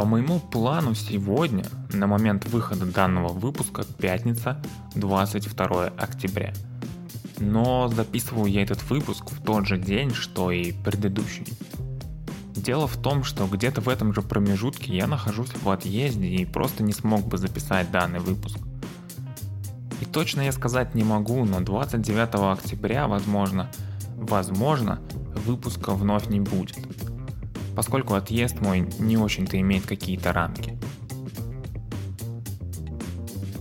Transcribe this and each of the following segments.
По моему плану сегодня, на момент выхода данного выпуска, пятница, 22 октября. Но записываю я этот выпуск в тот же день, что и предыдущий. Дело в том, что где-то в этом же промежутке я нахожусь в отъезде и просто не смог бы записать данный выпуск. И точно я сказать не могу, но 29 октября, возможно, возможно, выпуска вновь не будет поскольку отъезд мой не очень-то имеет какие-то рамки.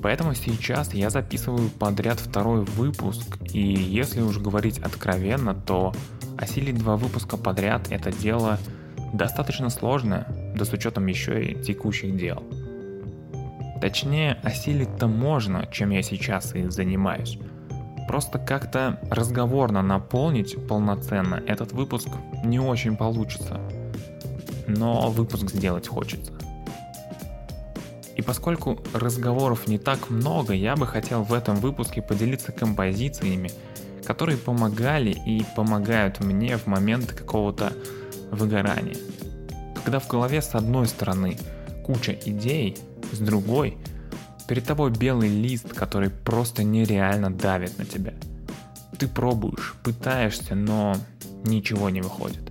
Поэтому сейчас я записываю подряд второй выпуск, и если уж говорить откровенно, то осилить два выпуска подряд это дело достаточно сложное, да с учетом еще и текущих дел. Точнее, осилить-то можно, чем я сейчас и занимаюсь. Просто как-то разговорно наполнить полноценно этот выпуск не очень получится – но выпуск сделать хочется. И поскольку разговоров не так много, я бы хотел в этом выпуске поделиться композициями, которые помогали и помогают мне в момент какого-то выгорания. Когда в голове с одной стороны куча идей, с другой перед тобой белый лист, который просто нереально давит на тебя. Ты пробуешь, пытаешься, но ничего не выходит.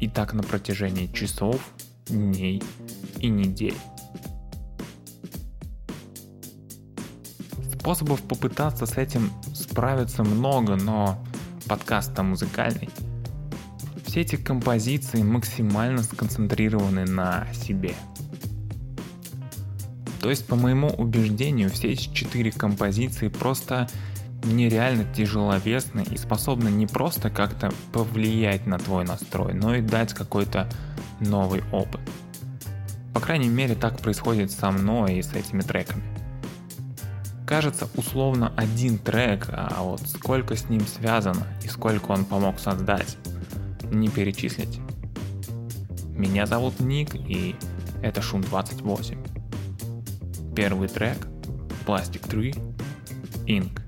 И так на протяжении часов, дней и недель. Способов попытаться с этим справиться много, но подкаст-то музыкальный. Все эти композиции максимально сконцентрированы на себе. То есть, по моему убеждению, все эти четыре композиции просто нереально тяжеловесны и способны не просто как-то повлиять на твой настрой, но и дать какой-то новый опыт. По крайней мере, так происходит со мной и с этими треками. Кажется, условно один трек, а вот сколько с ним связано и сколько он помог создать, не перечислить. Меня зовут Ник, и это Шум 28. Первый трек Plastic Tree Ink.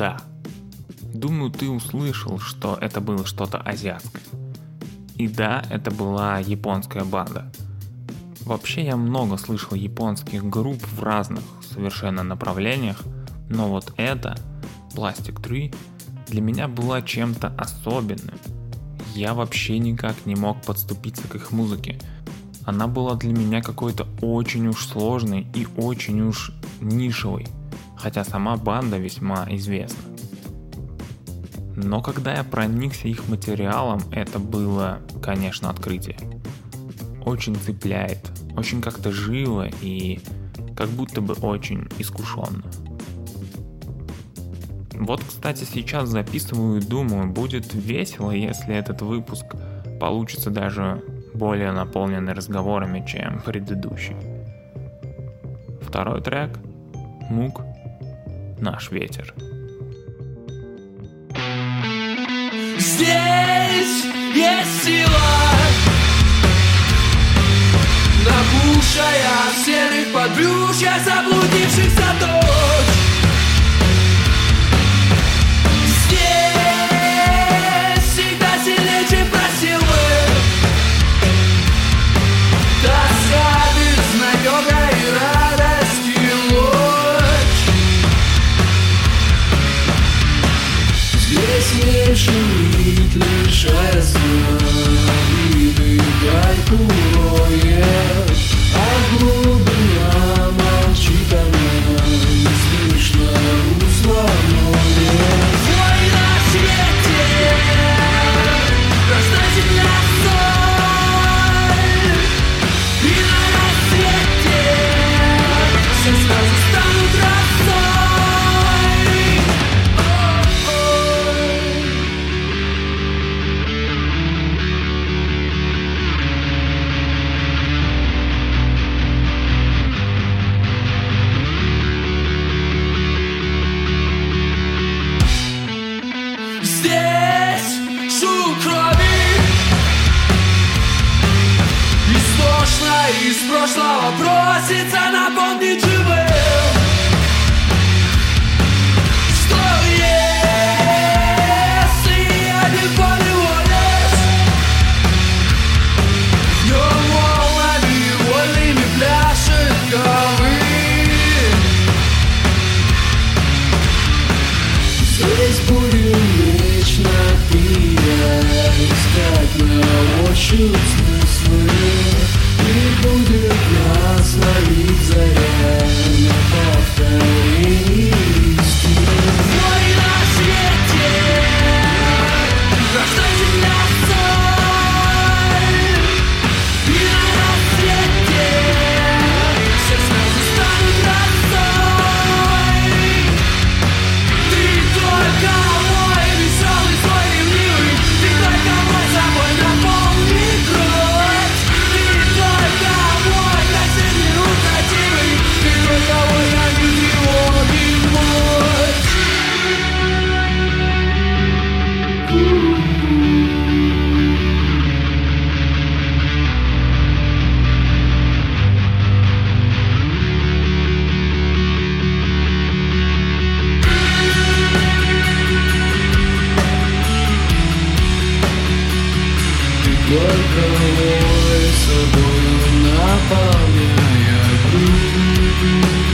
Да, думаю, ты услышал, что это было что-то азиатское. И да, это была японская банда. Вообще я много слышал японских групп в разных совершенно направлениях, но вот это, Plastic Tree, для меня была чем-то особенным. Я вообще никак не мог подступиться к их музыке. Она была для меня какой-то очень уж сложной и очень уж нишевой, хотя сама банда весьма известна. Но когда я проникся их материалом, это было, конечно, открытие. Очень цепляет, очень как-то живо и как будто бы очень искушенно. Вот, кстати, сейчас записываю и думаю, будет весело, если этот выпуск получится даже более наполненный разговорами, чем предыдущий. Второй трек – Мук «Наш ветер». Здесь есть сила Набухшая в серых подбрюшьях заблудившихся дочь шумит, лишая сна И дыхать уроет из прошлого просится напомнить живым Что только мой собою наполняя грудь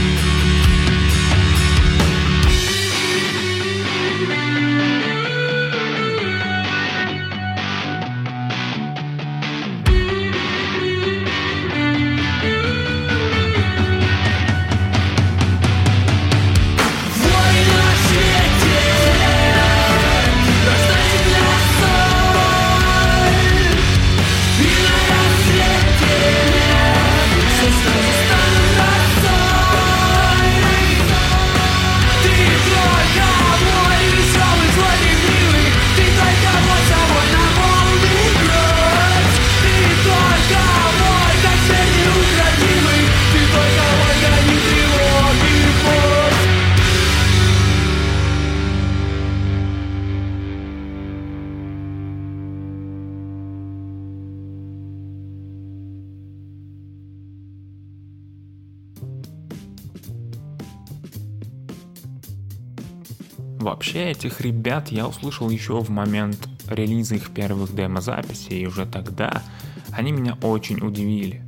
Вообще, этих ребят я услышал еще в момент релиза их первых демо-записей, и уже тогда они меня очень удивили.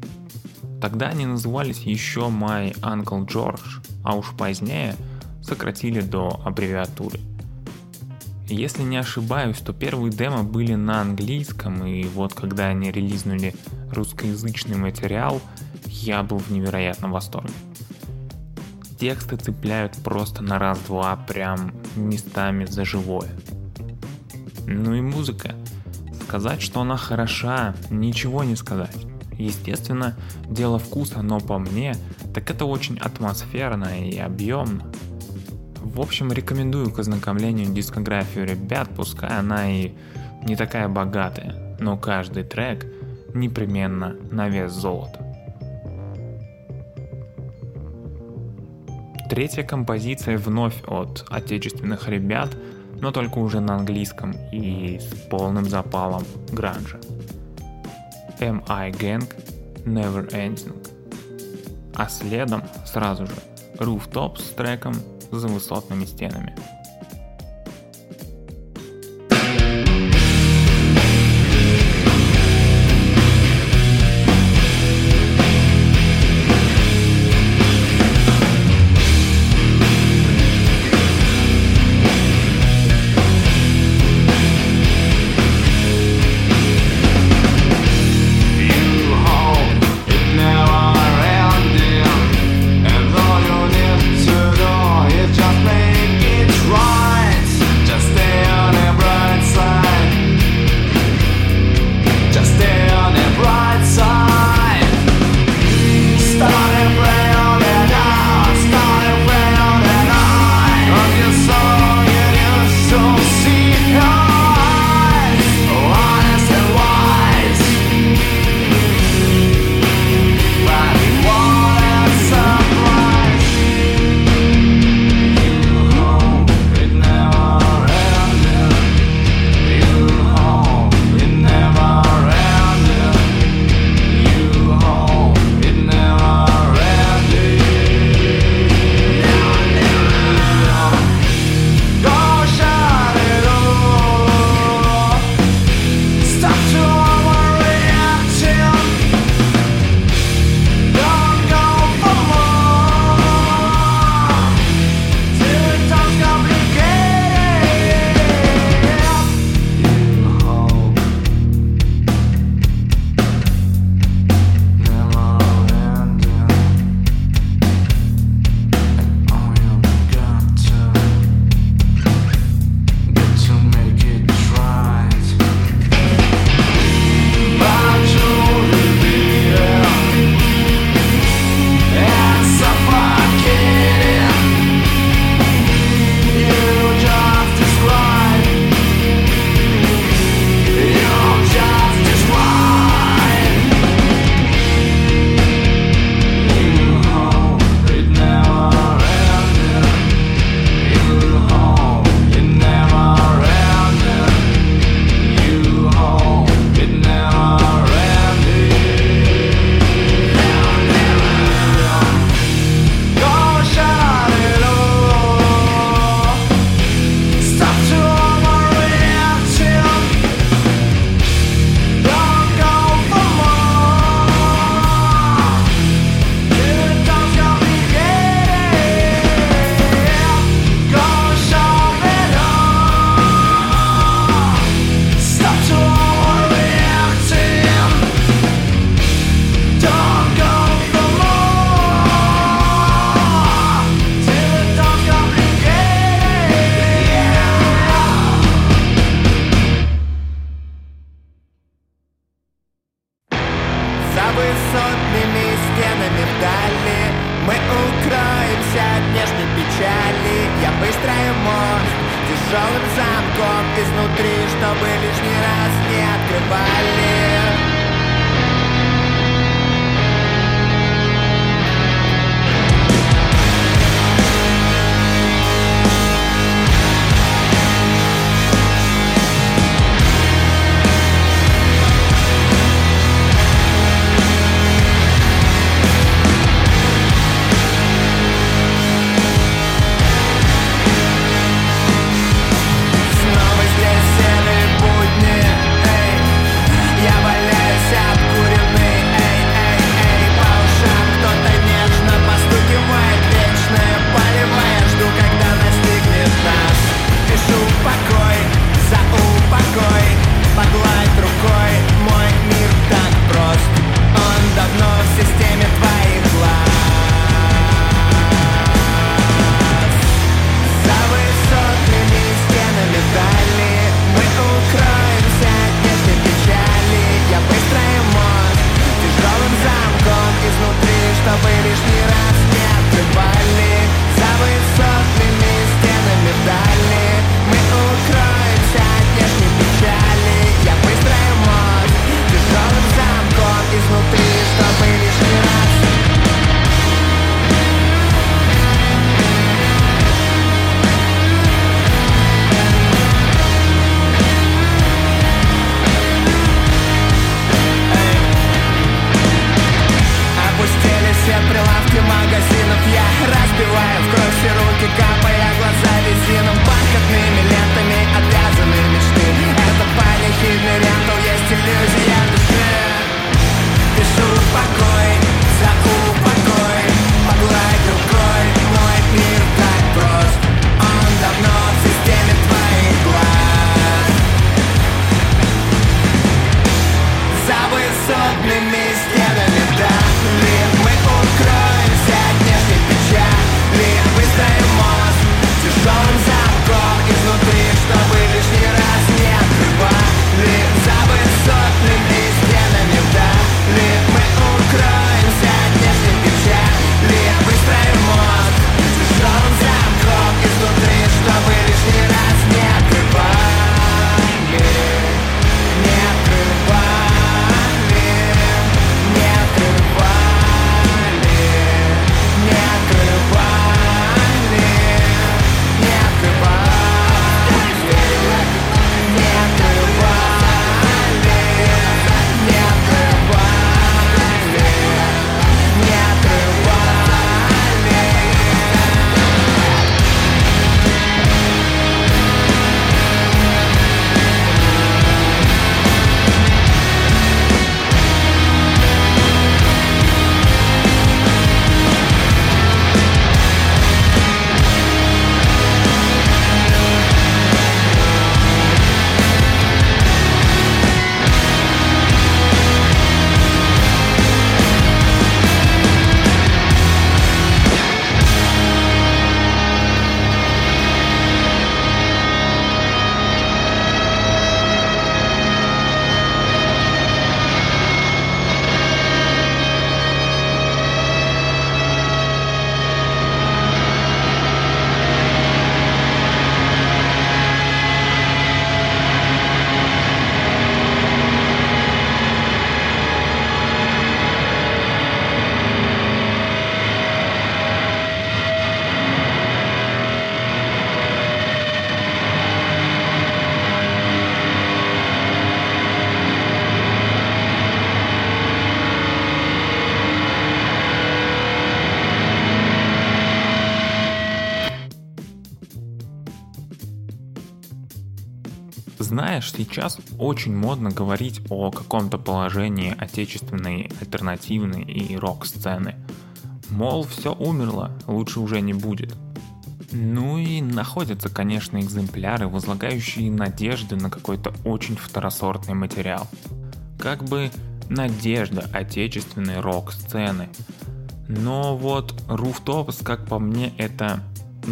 Тогда они назывались еще My Uncle George, а уж позднее сократили до аббревиатуры. Если не ошибаюсь, то первые демо были на английском, и вот когда они релизнули русскоязычный материал, я был в невероятном восторге. Тексты цепляют просто на раз-два, прям местами за живое. Ну и музыка. Сказать, что она хороша, ничего не сказать. Естественно, дело вкуса, но по мне, так это очень атмосферно и объемно. В общем, рекомендую к ознакомлению дискографию ребят, пускай она и не такая богатая, но каждый трек непременно на вес золота. Третья композиция вновь от отечественных ребят, но только уже на английском и с полным запалом гранжа. M.I. Gang Never Ending. А следом сразу же Rooftop с треком за высотными стенами. Знаешь, сейчас очень модно говорить о каком-то положении отечественной, альтернативной и рок-сцены. Мол, все умерло, лучше уже не будет. Ну и находятся, конечно, экземпляры, возлагающие надежды на какой-то очень второсортный материал. Как бы надежда отечественной рок-сцены. Но вот Rooftops, как по мне, это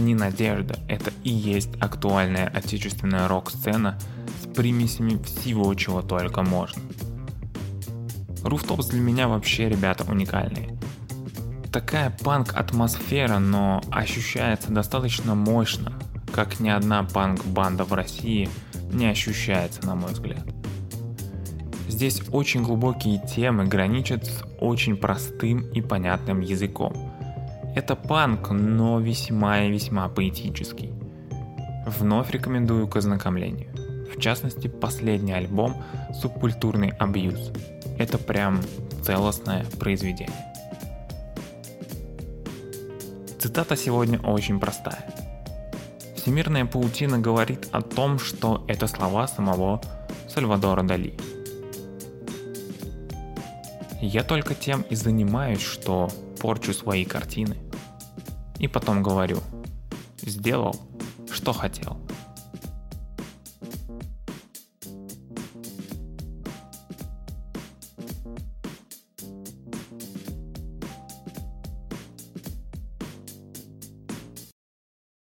не надежда, это и есть актуальная отечественная рок-сцена с примесями всего, чего только можно. Rooftops для меня вообще, ребята, уникальные. Такая панк-атмосфера, но ощущается достаточно мощно, как ни одна панк-банда в России не ощущается, на мой взгляд. Здесь очень глубокие темы граничат с очень простым и понятным языком. Это панк, но весьма и весьма поэтический. Вновь рекомендую к ознакомлению. В частности, последний альбом «Субкультурный абьюз». Это прям целостное произведение. Цитата сегодня очень простая. Всемирная паутина говорит о том, что это слова самого Сальвадора Дали – я только тем и занимаюсь, что порчу свои картины. И потом говорю, сделал, что хотел.